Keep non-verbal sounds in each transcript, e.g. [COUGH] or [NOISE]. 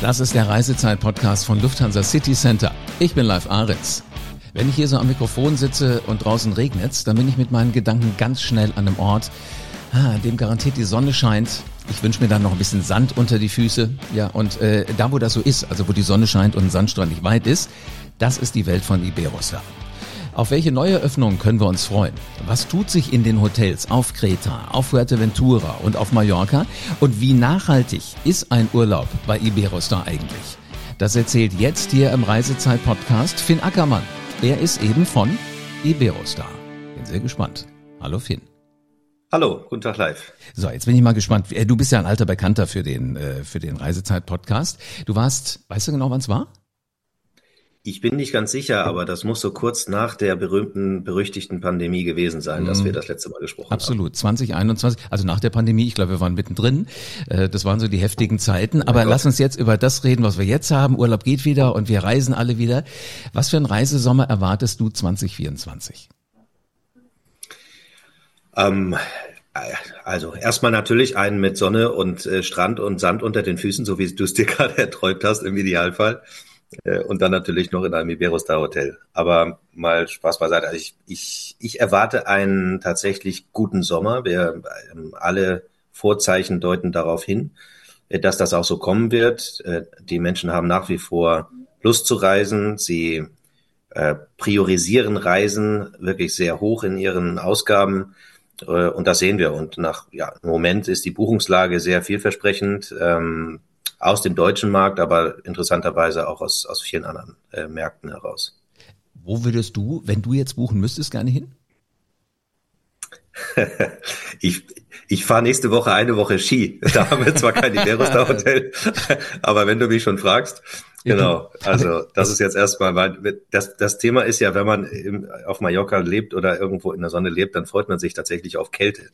Das ist der Reisezeit-Podcast von Lufthansa City Center. Ich bin Live Aritz. Wenn ich hier so am Mikrofon sitze und draußen regnet's, dann bin ich mit meinen Gedanken ganz schnell an einem Ort, dem garantiert die Sonne scheint. Ich wünsche mir dann noch ein bisschen Sand unter die Füße. Ja, und äh, da, wo das so ist, also wo die Sonne scheint und ein Sandstrand nicht weit ist, das ist die Welt von Iberostar. Auf welche neue Öffnungen können wir uns freuen? Was tut sich in den Hotels auf Kreta, auf Fuerteventura und auf Mallorca? Und wie nachhaltig ist ein Urlaub bei Iberostar eigentlich? Das erzählt jetzt hier im Reisezeit-Podcast Finn Ackermann. Er ist eben von Iberostar. Bin sehr gespannt. Hallo Finn. Hallo, guten Tag live. So, jetzt bin ich mal gespannt. Äh, du bist ja ein alter Bekannter für den, äh, für den Reisezeit-Podcast. Du warst, weißt du genau, wann es war? Ich bin nicht ganz sicher, aber das muss so kurz nach der berühmten, berüchtigten Pandemie gewesen sein, dass wir mhm. das letzte Mal gesprochen Absolut. haben. Absolut. 2021, also nach der Pandemie, ich glaube, wir waren mittendrin. Äh, das waren so die heftigen Zeiten. Aber lass uns jetzt über das reden, was wir jetzt haben. Urlaub geht wieder und wir reisen alle wieder. Was für einen Reisesommer erwartest du 2024? Ähm, also erstmal natürlich einen mit Sonne und äh, Strand und Sand unter den Füßen, so wie du es dir [LAUGHS] gerade erträumt hast im Idealfall. Äh, und dann natürlich noch in einem Iberostar Hotel. Aber mal Spaß beiseite. Also ich, ich, ich erwarte einen tatsächlich guten Sommer. Wir ähm, alle Vorzeichen deuten darauf hin, äh, dass das auch so kommen wird. Äh, die Menschen haben nach wie vor Lust zu reisen. Sie priorisieren Reisen wirklich sehr hoch in ihren Ausgaben. Und das sehen wir. Und nach, ja, im Moment ist die Buchungslage sehr vielversprechend. Ähm, aus dem deutschen Markt, aber interessanterweise auch aus, aus vielen anderen äh, Märkten heraus. Wo würdest du, wenn du jetzt buchen müsstest, gerne hin? [LAUGHS] ich ich fahre nächste Woche eine Woche Ski. Da haben wir zwar kein Iberostar [LAUGHS] Hotel, aber wenn du mich schon fragst, genau. Also das ist jetzt erstmal, weil das, das Thema ist ja, wenn man im, auf Mallorca lebt oder irgendwo in der Sonne lebt, dann freut man sich tatsächlich auf Kälte.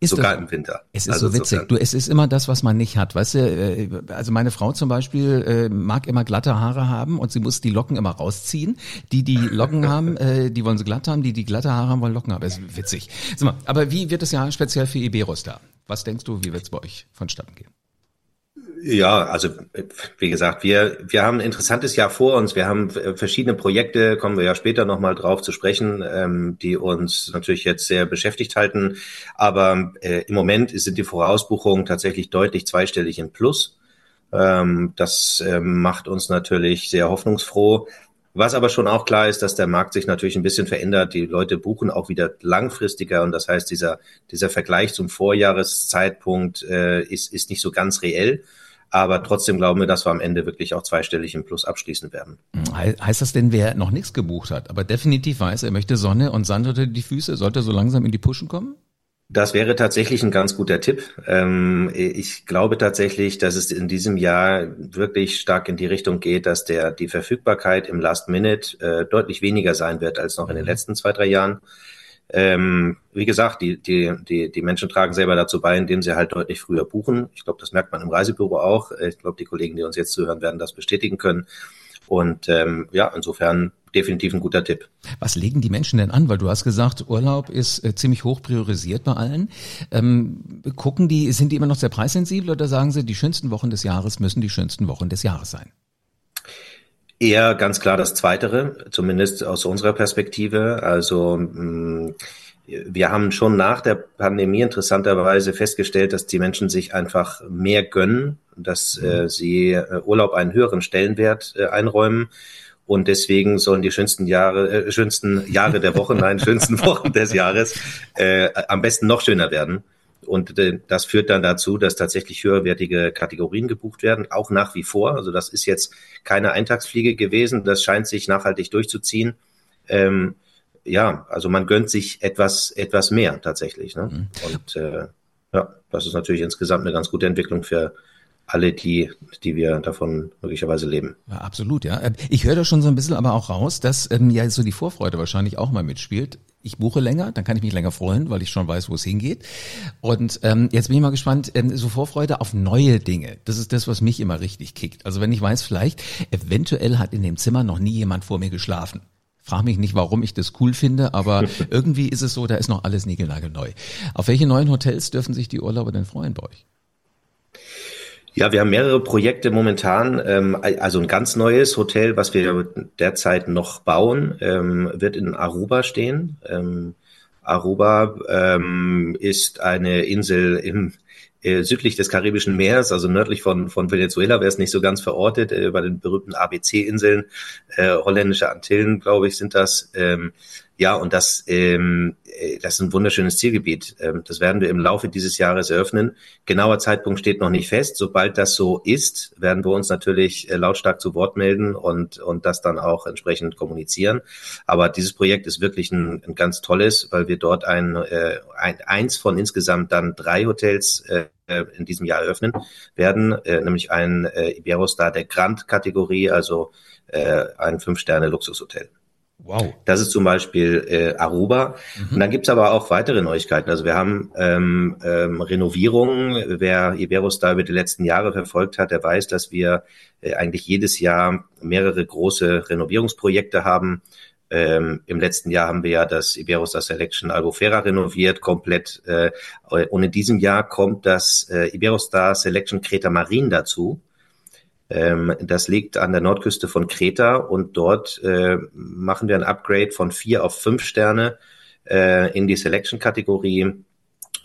Ist sogar das, im Winter. Es ist also so witzig. Du, es ist immer das, was man nicht hat. Weißt du, äh, also meine Frau zum Beispiel äh, mag immer glatte Haare haben und sie muss die Locken immer rausziehen. Die, die [LAUGHS] Locken haben, äh, die wollen sie glatt haben. Die, die glatte Haare haben, wollen Locken haben. Das ist witzig. Mal, aber wie wird es ja speziell für Iberos da? Was denkst du, wie wird es bei euch vonstatten gehen? Ja, also wie gesagt, wir, wir haben ein interessantes Jahr vor uns. Wir haben verschiedene Projekte, kommen wir ja später nochmal drauf zu sprechen, ähm, die uns natürlich jetzt sehr beschäftigt halten. Aber äh, im Moment sind die Vorausbuchungen tatsächlich deutlich zweistellig im Plus. Ähm, das äh, macht uns natürlich sehr hoffnungsfroh. Was aber schon auch klar ist, dass der Markt sich natürlich ein bisschen verändert. Die Leute buchen auch wieder langfristiger und das heißt, dieser, dieser Vergleich zum Vorjahreszeitpunkt äh, ist, ist nicht so ganz reell. Aber trotzdem glauben wir, dass wir am Ende wirklich auch zweistellig im Plus abschließen werden. Heißt das denn, wer noch nichts gebucht hat, aber definitiv weiß, er möchte Sonne und Sand unter die Füße, sollte so langsam in die Puschen kommen? Das wäre tatsächlich ein ganz guter Tipp. Ähm, ich glaube tatsächlich, dass es in diesem Jahr wirklich stark in die Richtung geht, dass der die Verfügbarkeit im Last Minute äh, deutlich weniger sein wird als noch in den mhm. letzten zwei, drei Jahren. Ähm, wie gesagt, die, die, die, die Menschen tragen selber dazu bei, indem sie halt deutlich früher buchen. Ich glaube, das merkt man im Reisebüro auch. Ich glaube, die Kollegen, die uns jetzt zuhören, werden das bestätigen können. Und ähm, ja, insofern definitiv ein guter Tipp. Was legen die Menschen denn an? Weil du hast gesagt, Urlaub ist äh, ziemlich hoch priorisiert bei allen. Ähm, gucken die, sind die immer noch sehr preissensibel oder sagen sie, die schönsten Wochen des Jahres müssen die schönsten Wochen des Jahres sein? Eher ganz klar das Zweitere, zumindest aus unserer Perspektive. Also mm, wir haben schon nach der Pandemie interessanterweise festgestellt, dass die Menschen sich einfach mehr gönnen, dass äh, mhm. sie äh, Urlaub einen höheren Stellenwert äh, einräumen. Und deswegen sollen die schönsten Jahre, äh, schönsten Jahre der Woche, nein, schönsten [LAUGHS] Wochen des Jahres äh, am besten noch schöner werden. Und äh, das führt dann dazu, dass tatsächlich höherwertige Kategorien gebucht werden, auch nach wie vor. Also das ist jetzt keine Eintagsfliege gewesen. Das scheint sich nachhaltig durchzuziehen. Ähm, ja, also man gönnt sich etwas, etwas mehr tatsächlich. Ne? Mhm. Und äh, ja, das ist natürlich insgesamt eine ganz gute Entwicklung für alle die, die wir davon möglicherweise leben. Ja, absolut, ja. Ähm, ich höre da schon so ein bisschen aber auch raus, dass ähm, ja so die Vorfreude wahrscheinlich auch mal mitspielt. Ich buche länger, dann kann ich mich länger freuen, weil ich schon weiß, wo es hingeht. Und ähm, jetzt bin ich mal gespannt, ähm, so Vorfreude auf neue Dinge. Das ist das, was mich immer richtig kickt. Also wenn ich weiß, vielleicht, eventuell hat in dem Zimmer noch nie jemand vor mir geschlafen. Frag mich nicht, warum ich das cool finde, aber [LAUGHS] irgendwie ist es so, da ist noch alles niegelnagelneu. Auf welche neuen Hotels dürfen sich die Urlauber denn freuen bei euch? Ja, wir haben mehrere Projekte momentan. Ähm, also ein ganz neues Hotel, was wir derzeit noch bauen, ähm, wird in Aruba stehen. Ähm, Aruba ist eine Insel im äh, südlich des Karibischen Meeres, also nördlich von, von Venezuela, wäre es nicht so ganz verortet, äh, bei den berühmten ABC-Inseln, äh, holländische Antillen, glaube ich, sind das. Ja, und das, ähm, äh, das ist ein wunderschönes Zielgebiet. Ähm, das werden wir im Laufe dieses Jahres eröffnen. Genauer Zeitpunkt steht noch nicht fest. Sobald das so ist, werden wir uns natürlich äh, lautstark zu Wort melden und, und das dann auch entsprechend kommunizieren. Aber dieses Projekt ist wirklich ein, ein ganz tolles, weil wir dort ein, äh, ein eins von insgesamt dann drei Hotels äh, in diesem Jahr eröffnen werden, äh, nämlich ein äh, Iberostar der Grand-Kategorie, also äh, ein Fünf-Sterne-Luxushotel. Wow. Das ist zum Beispiel äh, Aruba. Mhm. Und dann gibt's aber auch weitere Neuigkeiten. Also wir haben ähm, ähm, Renovierungen. Wer Iberostar über die letzten Jahre verfolgt hat, der weiß, dass wir äh, eigentlich jedes Jahr mehrere große Renovierungsprojekte haben. Ähm, Im letzten Jahr haben wir ja das Iberostar Selection Albufera renoviert, komplett. Äh, und in diesem Jahr kommt das äh, Iberostar Selection Creta Marin dazu. Ähm, das liegt an der Nordküste von Kreta und dort äh, machen wir ein Upgrade von vier auf fünf Sterne äh, in die Selection-Kategorie.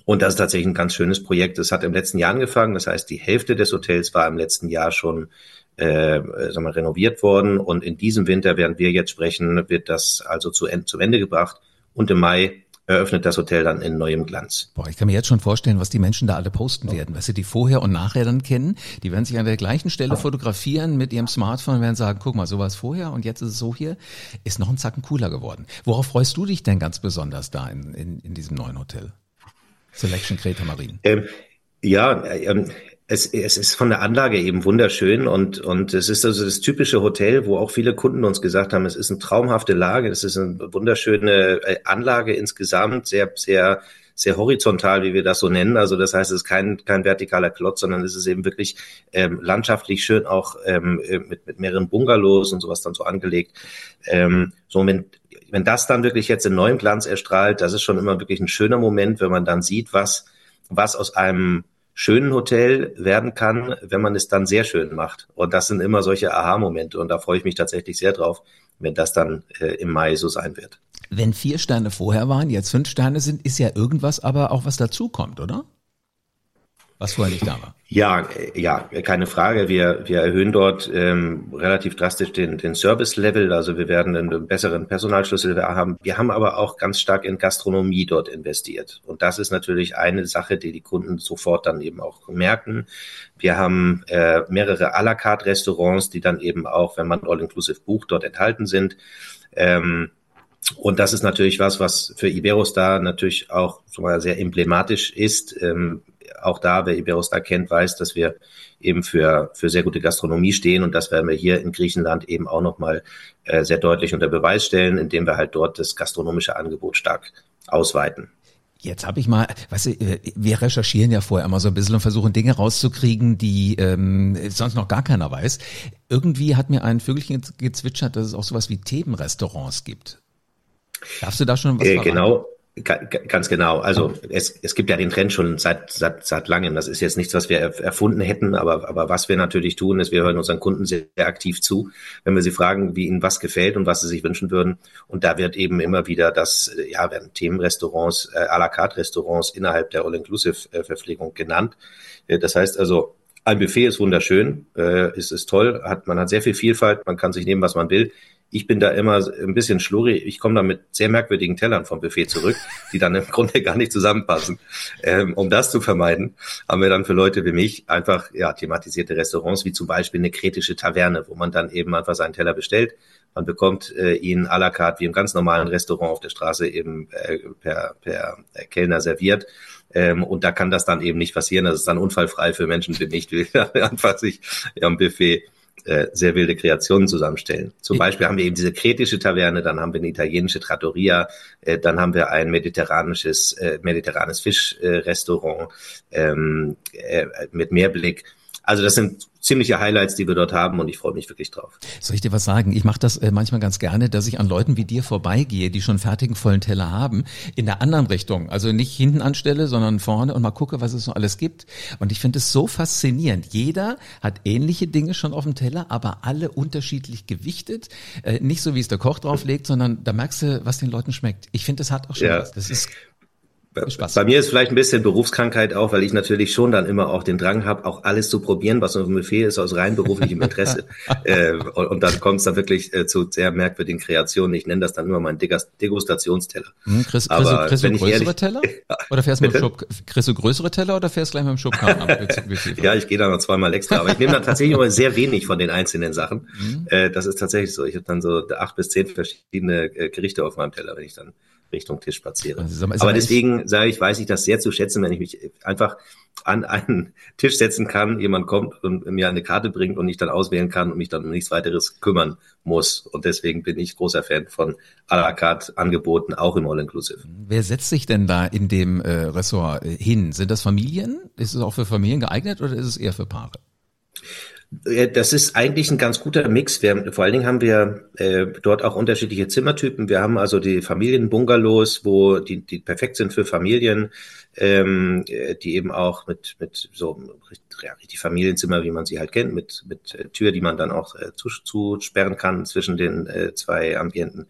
Und das ist tatsächlich ein ganz schönes Projekt. Es hat im letzten Jahr angefangen. Das heißt, die Hälfte des Hotels war im letzten Jahr schon äh, sagen wir, renoviert worden. Und in diesem Winter, während wir jetzt sprechen, wird das also zu, zu Ende gebracht. Und im Mai eröffnet das Hotel dann in neuem Glanz. Boah, ich kann mir jetzt schon vorstellen, was die Menschen da alle posten werden. Weißt du, die vorher und nachher dann kennen, die werden sich an der gleichen Stelle fotografieren mit ihrem Smartphone und werden sagen, guck mal, so war es vorher und jetzt ist es so hier. Ist noch ein Zacken cooler geworden. Worauf freust du dich denn ganz besonders da in, in, in diesem neuen Hotel? Selection Creta Marine. Ähm, ja, ähm, es, es ist von der Anlage eben wunderschön und, und es ist also das typische Hotel, wo auch viele Kunden uns gesagt haben, es ist eine traumhafte Lage, es ist eine wunderschöne äh, Anlage insgesamt, sehr, sehr, sehr horizontal, wie wir das so nennen. Also das heißt, es ist kein, kein vertikaler Klotz, sondern es ist eben wirklich ähm, landschaftlich schön auch ähm, äh, mit, mit mehreren Bungalows und sowas dann so angelegt. Ähm, so wenn, wenn das dann wirklich jetzt in neuem Glanz erstrahlt, das ist schon immer wirklich ein schöner Moment, wenn man dann sieht, was, was aus einem schönen Hotel werden kann, wenn man es dann sehr schön macht. Und das sind immer solche Aha-Momente. Und da freue ich mich tatsächlich sehr drauf, wenn das dann äh, im Mai so sein wird. Wenn vier Sterne vorher waren, jetzt fünf Sterne sind, ist ja irgendwas aber auch was dazukommt, oder? Was vorher nicht da war. Ja, ja, keine Frage. Wir, wir erhöhen dort ähm, relativ drastisch den, den Service-Level. Also wir werden einen besseren Personalschlüssel haben. Wir haben aber auch ganz stark in Gastronomie dort investiert. Und das ist natürlich eine Sache, die die Kunden sofort dann eben auch merken. Wir haben äh, mehrere à la carte Restaurants, die dann eben auch, wenn man All-Inclusive bucht, dort enthalten sind. Ähm, und das ist natürlich was, was für Iberostar natürlich auch schon mal sehr emblematisch ist. Ähm, auch da, wer Iberostar kennt, weiß, dass wir eben für, für sehr gute Gastronomie stehen und das werden wir hier in Griechenland eben auch nochmal äh, sehr deutlich unter Beweis stellen, indem wir halt dort das gastronomische Angebot stark ausweiten. Jetzt habe ich mal, weißt du, äh, wir recherchieren ja vorher immer so ein bisschen und versuchen Dinge rauszukriegen, die ähm, sonst noch gar keiner weiß. Irgendwie hat mir ein Vögelchen gezwitschert, dass es auch sowas wie Themenrestaurants gibt. Darfst du da schon was äh, Genau, Ganz genau. Also es, es gibt ja den Trend schon seit, seit, seit langem. Das ist jetzt nichts, was wir erfunden hätten, aber, aber was wir natürlich tun, ist, wir hören unseren Kunden sehr, sehr aktiv zu, wenn wir sie fragen, wie ihnen was gefällt und was sie sich wünschen würden. Und da wird eben immer wieder das, ja, werden Themenrestaurants, äh, à la carte Restaurants innerhalb der All-Inclusive-Verpflegung genannt. Äh, das heißt also, ein Buffet ist wunderschön, äh, ist, ist toll, hat, man hat sehr viel Vielfalt, man kann sich nehmen, was man will. Ich bin da immer ein bisschen schlurrig. Ich komme da mit sehr merkwürdigen Tellern vom Buffet zurück, die dann im [LAUGHS] Grunde gar nicht zusammenpassen. Ähm, um das zu vermeiden, haben wir dann für Leute wie mich einfach ja thematisierte Restaurants, wie zum Beispiel eine kretische Taverne, wo man dann eben einfach seinen Teller bestellt. Man bekommt äh, ihn à la carte wie im ganz normalen Restaurant auf der Straße eben äh, per, per Kellner serviert. Ähm, und da kann das dann eben nicht passieren. Das ist dann unfallfrei für Menschen wie mich, die [LAUGHS] einfach sich am Buffet äh, sehr wilde Kreationen zusammenstellen. Zum Beispiel haben wir eben diese kretische Taverne, dann haben wir eine italienische Trattoria, äh, dann haben wir ein mediterranisches, äh, mediterranes Fischrestaurant ähm, äh, mit Meerblick. also das sind ziemliche Highlights, die wir dort haben und ich freue mich wirklich drauf. Soll ich dir was sagen? Ich mache das äh, manchmal ganz gerne, dass ich an Leuten wie dir vorbeigehe, die schon fertigen vollen Teller haben, in der anderen Richtung. Also nicht hinten anstelle, sondern vorne und mal gucke, was es so alles gibt. Und ich finde es so faszinierend. Jeder hat ähnliche Dinge schon auf dem Teller, aber alle unterschiedlich gewichtet. Äh, nicht so, wie es der Koch drauflegt, sondern da merkst du, was den Leuten schmeckt. Ich finde, das hat auch schon ja. was. Das ist Spaß. Bei mir ist vielleicht ein bisschen Berufskrankheit auch, weil ich natürlich schon dann immer auch den Drang habe, auch alles zu probieren, was auf dem Buffet ist, aus rein beruflichem Interesse. [LAUGHS] äh, und, und, dann kommt es dann wirklich äh, zu sehr merkwürdigen Kreationen. Ich nenne das dann immer meinen Degustationsteller. Hm, kriegst, Aber du größere ehrlich, Teller? [LAUGHS] Oder fährst du mit dem Schub, du größere Teller oder fährst du gleich mit dem Schubkarren ab? ja, ich gehe dann noch zweimal extra. Aber ich nehme dann tatsächlich immer sehr wenig von den einzelnen Sachen. Mhm. Äh, das ist tatsächlich so. Ich habe dann so acht bis zehn verschiedene äh, Gerichte auf meinem Teller, wenn ich dann Richtung Tisch spaziere. Also, Aber deswegen sage ich, weiß ich das sehr zu schätzen, wenn ich mich einfach an einen Tisch setzen kann, jemand kommt und mir eine Karte bringt und ich dann auswählen kann und mich dann um nichts weiteres kümmern muss. Und deswegen bin ich großer Fan von à la carte Angeboten, auch im All-Inclusive. Wer setzt sich denn da in dem äh, Ressort hin? Sind das Familien? Ist es auch für Familien geeignet oder ist es eher für Paare? Das ist eigentlich ein ganz guter Mix. Wir, vor allen Dingen haben wir äh, dort auch unterschiedliche Zimmertypen. Wir haben also die Familienbungalows, wo die, die perfekt sind für Familien, ähm, die eben auch mit, mit so ja, richtig Familienzimmer, wie man sie halt kennt, mit, mit äh, Tür, die man dann auch äh, zusperren kann zwischen den äh, zwei Ambienten.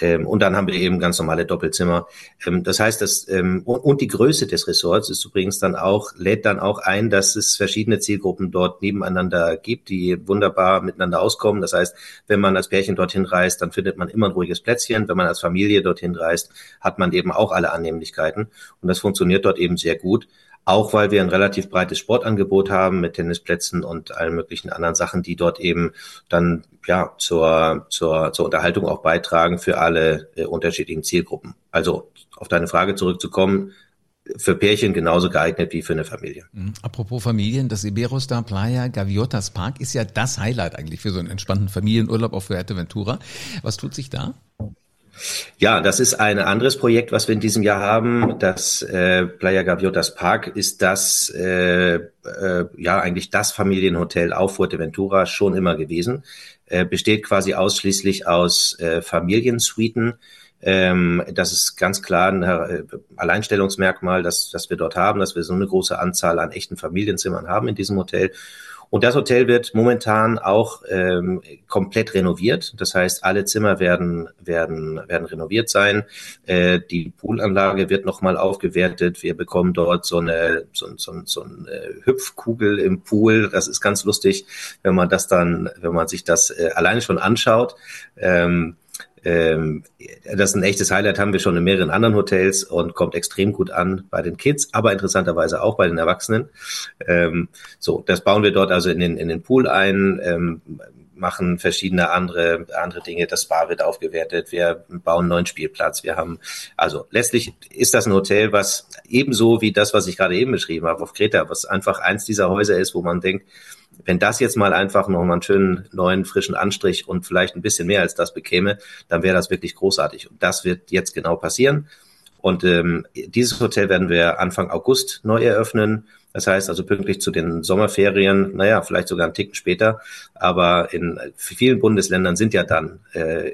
Ähm, und dann haben wir eben ganz normale Doppelzimmer. Ähm, das heißt, dass, ähm, und, und die Größe des Ressorts ist übrigens dann auch, lädt dann auch ein, dass es verschiedene Zielgruppen dort nebeneinander gibt, die wunderbar miteinander auskommen. Das heißt, wenn man als Pärchen dorthin reist, dann findet man immer ein ruhiges Plätzchen. Wenn man als Familie dorthin reist, hat man eben auch alle Annehmlichkeiten. Und das funktioniert dort eben sehr gut auch weil wir ein relativ breites Sportangebot haben mit Tennisplätzen und allen möglichen anderen Sachen, die dort eben dann ja zur, zur, zur Unterhaltung auch beitragen für alle äh, unterschiedlichen Zielgruppen. Also auf deine Frage zurückzukommen, für Pärchen genauso geeignet wie für eine Familie. Mhm. Apropos Familien, das Iberostar Playa Gaviotas Park ist ja das Highlight eigentlich für so einen entspannten Familienurlaub auf Fuerteventura. Was tut sich da? Ja, das ist ein anderes Projekt, was wir in diesem Jahr haben. Das äh, Playa Gaviotas Park ist das, äh, äh, ja, eigentlich das Familienhotel auf Fuerteventura schon immer gewesen. Äh, besteht quasi ausschließlich aus äh, Familiensuiten. Ähm, das ist ganz klar ein äh, Alleinstellungsmerkmal, dass, dass wir dort haben, dass wir so eine große Anzahl an echten Familienzimmern haben in diesem Hotel. Und das Hotel wird momentan auch ähm, komplett renoviert. Das heißt, alle Zimmer werden, werden, werden renoviert sein. Äh, die Poolanlage wird nochmal aufgewertet. Wir bekommen dort so eine, so, so, so eine Hüpfkugel im Pool. Das ist ganz lustig, wenn man das dann, wenn man sich das äh, alleine schon anschaut. Ähm, ähm, das ist ein echtes Highlight, haben wir schon in mehreren anderen Hotels und kommt extrem gut an bei den Kids, aber interessanterweise auch bei den Erwachsenen. Ähm, so, das bauen wir dort also in den, in den Pool ein, ähm, machen verschiedene andere, andere Dinge. Das Spa wird aufgewertet. Wir bauen einen neuen Spielplatz. Wir haben, also letztlich ist das ein Hotel, was ebenso wie das, was ich gerade eben beschrieben habe auf Kreta, was einfach eins dieser Häuser ist, wo man denkt, wenn das jetzt mal einfach noch mal einen schönen neuen frischen Anstrich und vielleicht ein bisschen mehr als das bekäme, dann wäre das wirklich großartig. Und das wird jetzt genau passieren. Und ähm, dieses Hotel werden wir Anfang August neu eröffnen. Das heißt also pünktlich zu den Sommerferien, naja, vielleicht sogar einen Ticken später. Aber in vielen Bundesländern sind ja dann äh,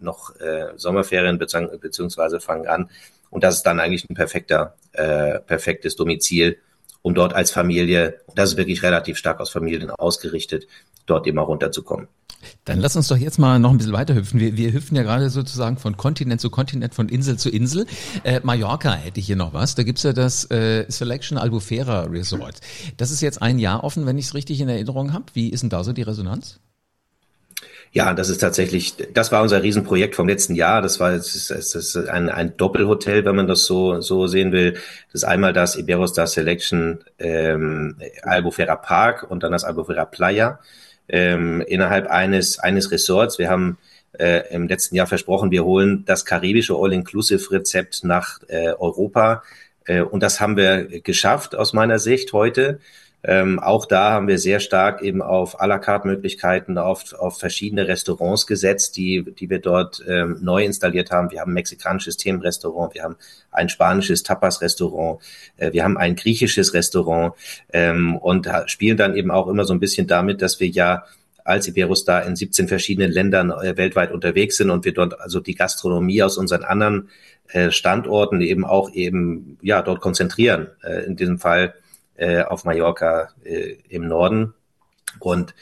noch äh, Sommerferien beziehungsweise fangen an. Und das ist dann eigentlich ein perfekter, äh, perfektes Domizil um dort als Familie, das ist wirklich relativ stark aus Familien ausgerichtet, dort immer runterzukommen. Dann lass uns doch jetzt mal noch ein bisschen weiter hüpfen. Wir, wir hüpfen ja gerade sozusagen von Kontinent zu Kontinent, von Insel zu Insel. Äh, Mallorca hätte ich hier noch was. Da gibt's ja das äh, Selection Albufera Resort. Das ist jetzt ein Jahr offen, wenn ich es richtig in Erinnerung habe. Wie ist denn da so die Resonanz? Ja, das ist tatsächlich, das war unser Riesenprojekt vom letzten Jahr. Das war das ist, das ist ein, ein Doppelhotel, wenn man das so, so sehen will. Das ist einmal das Iberostar Selection ähm, Albufera Park und dann das Albufera Playa ähm, innerhalb eines, eines Resorts. Wir haben äh, im letzten Jahr versprochen, wir holen das karibische All-Inclusive-Rezept nach äh, Europa. Äh, und das haben wir geschafft aus meiner Sicht heute. Ähm, auch da haben wir sehr stark eben auf à la carte Möglichkeiten, auf, auf verschiedene Restaurants gesetzt, die, die wir dort ähm, neu installiert haben. Wir haben ein mexikanisches Themenrestaurant, wir haben ein spanisches Tapas-Restaurant, äh, wir haben ein griechisches Restaurant ähm, und spielen dann eben auch immer so ein bisschen damit, dass wir ja als Iberostar in 17 verschiedenen Ländern äh, weltweit unterwegs sind und wir dort also die Gastronomie aus unseren anderen äh, Standorten eben auch eben ja dort konzentrieren. Äh, in diesem Fall äh, auf Mallorca äh, im Norden. Und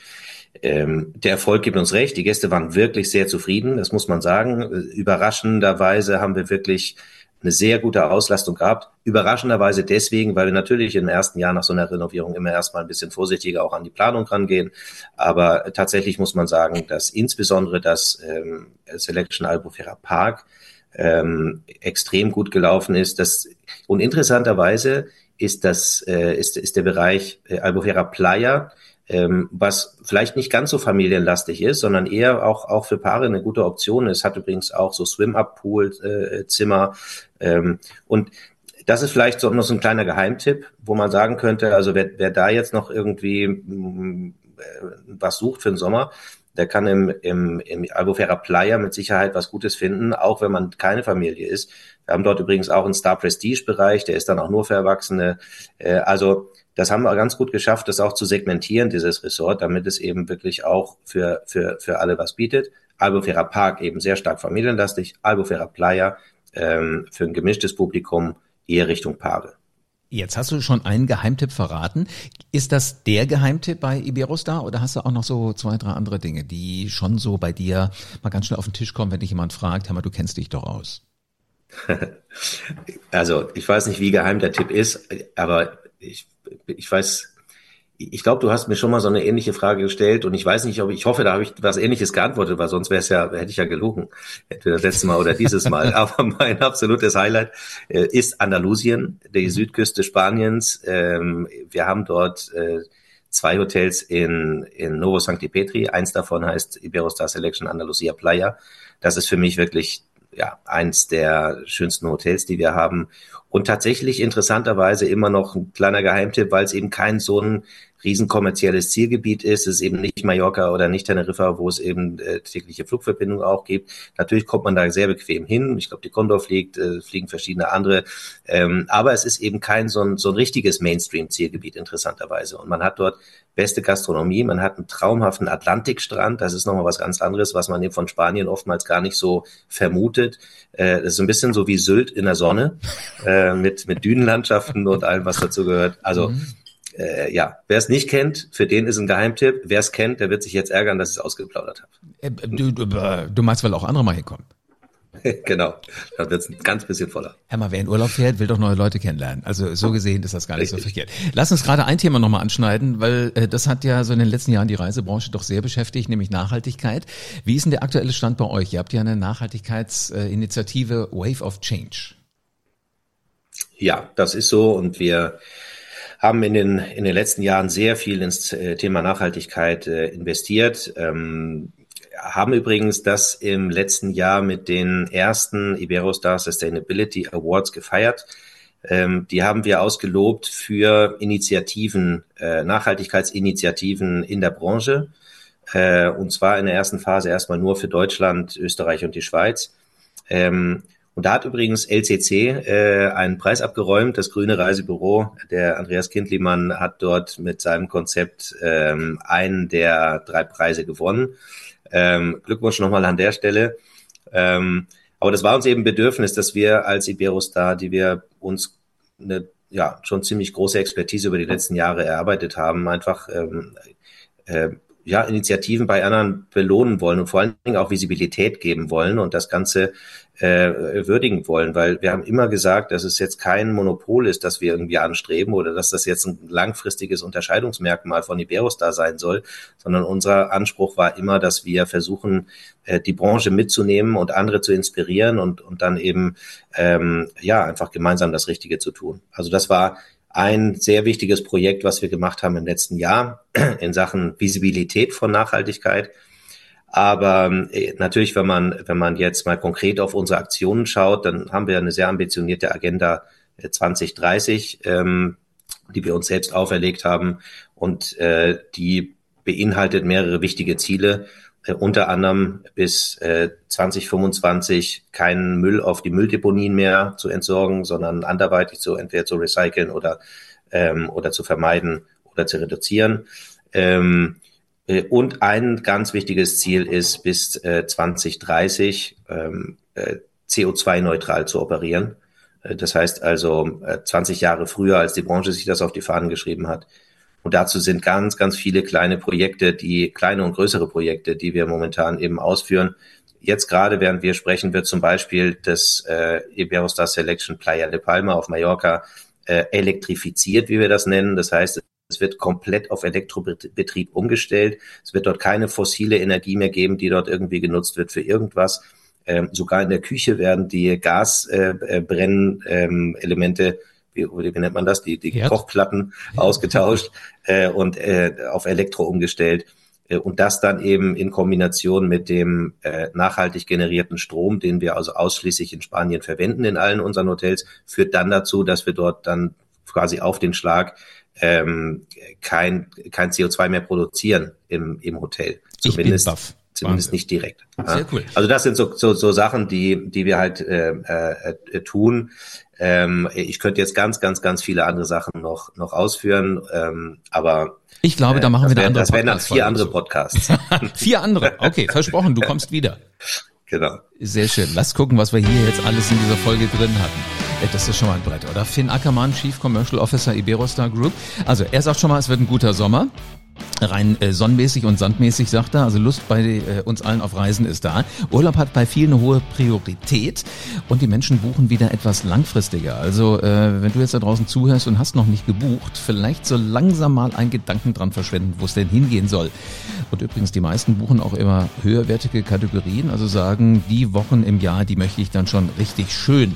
ähm, der Erfolg gibt uns recht. Die Gäste waren wirklich sehr zufrieden, das muss man sagen. Überraschenderweise haben wir wirklich eine sehr gute Auslastung gehabt. Überraschenderweise deswegen, weil wir natürlich im ersten Jahr nach so einer Renovierung immer erstmal ein bisschen vorsichtiger auch an die Planung rangehen. Aber tatsächlich muss man sagen, dass insbesondere das ähm, Selection Albufera Park ähm, extrem gut gelaufen ist. Das, und interessanterweise ist das äh, ist, ist der Bereich äh, Albufera Playa, ähm, was vielleicht nicht ganz so familienlastig ist, sondern eher auch auch für Paare eine gute Option ist. Hat übrigens auch so Swim-Up-Pool-Zimmer äh, ähm, und das ist vielleicht so noch so ein kleiner Geheimtipp, wo man sagen könnte, also wer, wer da jetzt noch irgendwie mh, mm, äh, was sucht für den Sommer, der kann im, im, im Albufera Playa mit Sicherheit was Gutes finden, auch wenn man keine Familie ist. Wir haben dort übrigens auch einen Star Prestige Bereich, der ist dann auch nur für Erwachsene. Äh, also das haben wir ganz gut geschafft, das auch zu segmentieren, dieses Resort, damit es eben wirklich auch für, für, für alle was bietet. Albufera Park eben sehr stark familienlastig, Albufera Playa ähm, für ein gemischtes Publikum eher Richtung Paare. Jetzt hast du schon einen Geheimtipp verraten. Ist das der Geheimtipp bei Iberostar oder hast du auch noch so zwei, drei andere Dinge, die schon so bei dir mal ganz schnell auf den Tisch kommen, wenn dich jemand fragt, hör mal, du kennst dich doch aus? [LAUGHS] Also, ich weiß nicht, wie geheim der Tipp ist, aber ich, ich weiß, ich glaube, du hast mir schon mal so eine ähnliche Frage gestellt und ich weiß nicht, ob ich hoffe, da habe ich was Ähnliches geantwortet, weil sonst wäre es ja, hätte ich ja gelogen, entweder das letzte Mal oder dieses Mal. [LAUGHS] Aber mein absolutes Highlight äh, ist Andalusien, die Südküste Spaniens. Ähm, wir haben dort äh, zwei Hotels in, in Novo Sancti Petri. Eins davon heißt Iberostar Selection Andalusia Playa. Das ist für mich wirklich ja, eins der schönsten Hotels, die wir haben. Und tatsächlich interessanterweise immer noch ein kleiner Geheimtipp, weil es eben kein so ein riesen kommerzielles Zielgebiet ist. Es ist eben nicht Mallorca oder nicht Teneriffa, wo es eben äh, tägliche Flugverbindungen auch gibt. Natürlich kommt man da sehr bequem hin. Ich glaube, die Condor fliegt, äh, fliegen verschiedene andere. Ähm, aber es ist eben kein so ein, so ein richtiges Mainstream-Zielgebiet interessanterweise. Und man hat dort beste Gastronomie, man hat einen traumhaften Atlantikstrand. Das ist nochmal was ganz anderes, was man eben von Spanien oftmals gar nicht so vermutet. Äh, das ist ein bisschen so wie Sylt in der Sonne äh, [LAUGHS] mit, mit Dünenlandschaften und allem, was dazu gehört. Also mhm. äh, ja, wer es nicht kennt, für den ist ein Geheimtipp. Wer es kennt, der wird sich jetzt ärgern, dass ich es ausgeplaudert habe. Äh, du, du, du meinst, weil auch andere mal hinkommen? [LAUGHS] genau, da wird es ein ganz bisschen voller. Herr mal, wer in Urlaub fährt, will doch neue Leute kennenlernen. Also so gesehen ist das gar nicht Richtig. so verkehrt. Lass uns gerade ein Thema nochmal anschneiden, weil äh, das hat ja so in den letzten Jahren die Reisebranche doch sehr beschäftigt, nämlich Nachhaltigkeit. Wie ist denn der aktuelle Stand bei euch? Ihr habt ja eine Nachhaltigkeitsinitiative Wave of Change. Ja, das ist so und wir haben in den, in den letzten Jahren sehr viel ins äh, Thema Nachhaltigkeit äh, investiert. Ähm, haben übrigens das im letzten Jahr mit den ersten Iberostar Sustainability Awards gefeiert. Ähm, die haben wir ausgelobt für Initiativen, äh, Nachhaltigkeitsinitiativen in der Branche. Äh, und zwar in der ersten Phase erstmal nur für Deutschland, Österreich und die Schweiz. Ähm, und da hat übrigens LCC äh, einen Preis abgeräumt. Das Grüne Reisebüro, der Andreas Kindlimann hat dort mit seinem Konzept ähm, einen der drei Preise gewonnen. Ähm, Glückwunsch nochmal an der Stelle. Ähm, aber das war uns eben Bedürfnis, dass wir als Iberostar, die wir uns eine ja schon ziemlich große Expertise über die letzten Jahre erarbeitet haben, einfach ähm, äh, ja, Initiativen bei anderen belohnen wollen und vor allen Dingen auch Visibilität geben wollen und das Ganze äh, würdigen wollen, weil wir haben immer gesagt, dass es jetzt kein Monopol ist, das wir irgendwie anstreben oder dass das jetzt ein langfristiges Unterscheidungsmerkmal von Iberostar sein soll, sondern unser Anspruch war immer, dass wir versuchen, äh, die Branche mitzunehmen und andere zu inspirieren und, und dann eben ähm, ja einfach gemeinsam das Richtige zu tun. Also das war ein sehr wichtiges Projekt, was wir gemacht haben im letzten Jahr [CLEARS THROAT] in Sachen Visibilität von Nachhaltigkeit. Aber äh, natürlich, wenn man, wenn man jetzt mal konkret auf unsere Aktionen schaut, dann haben wir eine sehr ambitionierte Agenda 2030. Äh, ähm, die wir uns selbst auferlegt haben und äh, die beinhaltet mehrere wichtige Ziele, unter anderem bis äh, 2025 keinen Müll auf die Mülldeponien mehr zu entsorgen, sondern anderweitig zu entweder zu recyceln oder ähm, oder zu vermeiden oder zu reduzieren. Ähm, äh, und ein ganz wichtiges Ziel ist, bis äh, 2030 ähm, äh, CO2-neutral zu operieren. Äh, das heißt also äh, 20 Jahre früher, als die Branche sich das auf die Fahnen geschrieben hat. Und dazu sind ganz, ganz viele kleine Projekte, die kleine und größere Projekte, die wir momentan eben ausführen. Jetzt gerade, während wir sprechen, wird zum Beispiel das äh, Iberostar Selection Playa de Palma auf Mallorca äh, elektrifiziert, wie wir das nennen. Das heißt, es wird komplett auf Elektrobetrieb umgestellt. Es wird dort keine fossile Energie mehr geben, die dort irgendwie genutzt wird für irgendwas. Ähm, sogar in der Küche werden die Gasbrennelemente, äh, äh, wie, wie nennt man das, die, die Kochplatten ja. ausgetauscht äh, und äh, auf Elektro umgestellt. Äh, und das dann eben in Kombination mit dem äh, nachhaltig generierten Strom, den wir also ausschließlich in Spanien verwenden in allen unseren Hotels, führt dann dazu, dass wir dort dann quasi auf den Schlag ähm, kein, kein CO2 mehr produzieren im, im Hotel. Zumindest, zumindest nicht direkt. Sehr cool. Also das sind so, so, so Sachen, die, die wir halt äh, äh, tun. Ähm, ich könnte jetzt ganz, ganz, ganz viele andere Sachen noch, noch ausführen, ähm, aber ich glaube, da machen wir eine andere Das wären dann vier andere Podcasts. [LAUGHS] vier andere. Okay, versprochen, du kommst wieder. [LAUGHS] Genau. Sehr schön. Lass gucken, was wir hier jetzt alles in dieser Folge drin hatten. Das ist schon mal ein Brett, oder? Finn Ackermann, Chief Commercial Officer Iberostar Group. Also er sagt schon mal, es wird ein guter Sommer rein äh, sonnenmäßig und sandmäßig, sagt er. Also Lust bei äh, uns allen auf Reisen ist da. Urlaub hat bei vielen eine hohe Priorität und die Menschen buchen wieder etwas langfristiger. Also äh, wenn du jetzt da draußen zuhörst und hast noch nicht gebucht, vielleicht so langsam mal einen Gedanken dran verschwenden, wo es denn hingehen soll. Und übrigens, die meisten buchen auch immer höherwertige Kategorien, also sagen, die Wochen im Jahr, die möchte ich dann schon richtig schön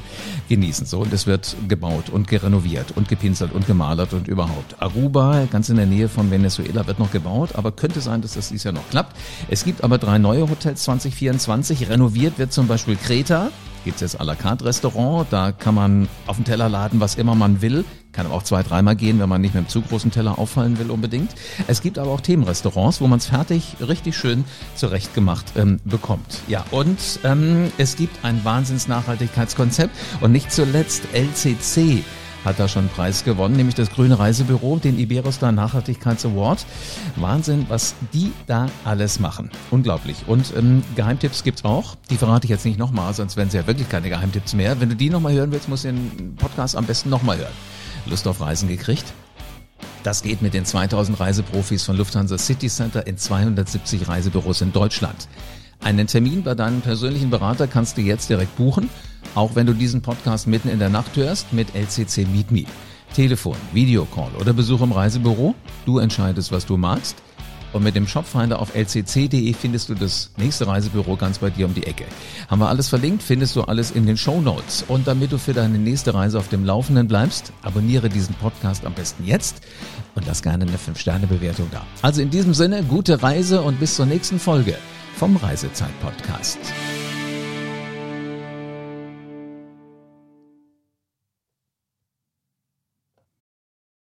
genießen. So, und es wird gebaut und gerenoviert und gepinselt und gemalert und überhaupt. Aruba, ganz in der Nähe von Venezuela, wird noch gebaut, aber könnte sein, dass das dieses Jahr noch klappt. Es gibt aber drei neue Hotels 2024. Renoviert wird zum Beispiel Kreta. Gibt es jetzt à la carte Restaurant. Da kann man auf den Teller laden, was immer man will. Kann aber auch zwei, dreimal gehen, wenn man nicht mit einem zu großen Teller auffallen will unbedingt. Es gibt aber auch Themenrestaurants, wo man es fertig, richtig schön zurechtgemacht ähm, bekommt. Ja, und ähm, es gibt ein Wahnsinns-Nachhaltigkeitskonzept und nicht zuletzt LCC hat da schon einen Preis gewonnen, nämlich das Grüne Reisebüro, den Iberostar Nachhaltigkeits Award. Wahnsinn, was die da alles machen. Unglaublich. Und ähm, Geheimtipps gibt's auch. Die verrate ich jetzt nicht nochmal, sonst wären es ja wirklich keine Geheimtipps mehr. Wenn du die nochmal hören willst, musst du den Podcast am besten nochmal hören. Lust auf Reisen gekriegt? Das geht mit den 2000 Reiseprofis von Lufthansa City Center in 270 Reisebüros in Deutschland. Einen Termin bei deinem persönlichen Berater kannst du jetzt direkt buchen, auch wenn du diesen Podcast mitten in der Nacht hörst mit LCC Meet Me. Telefon, Videocall oder Besuch im Reisebüro, du entscheidest, was du magst. Und mit dem Shopfinder auf lcc.de findest du das nächste Reisebüro ganz bei dir um die Ecke. Haben wir alles verlinkt, findest du alles in den Show Notes. Und damit du für deine nächste Reise auf dem Laufenden bleibst, abonniere diesen Podcast am besten jetzt und lass gerne eine 5-Sterne-Bewertung da. Also in diesem Sinne, gute Reise und bis zur nächsten Folge vom Reisezeit-Podcast.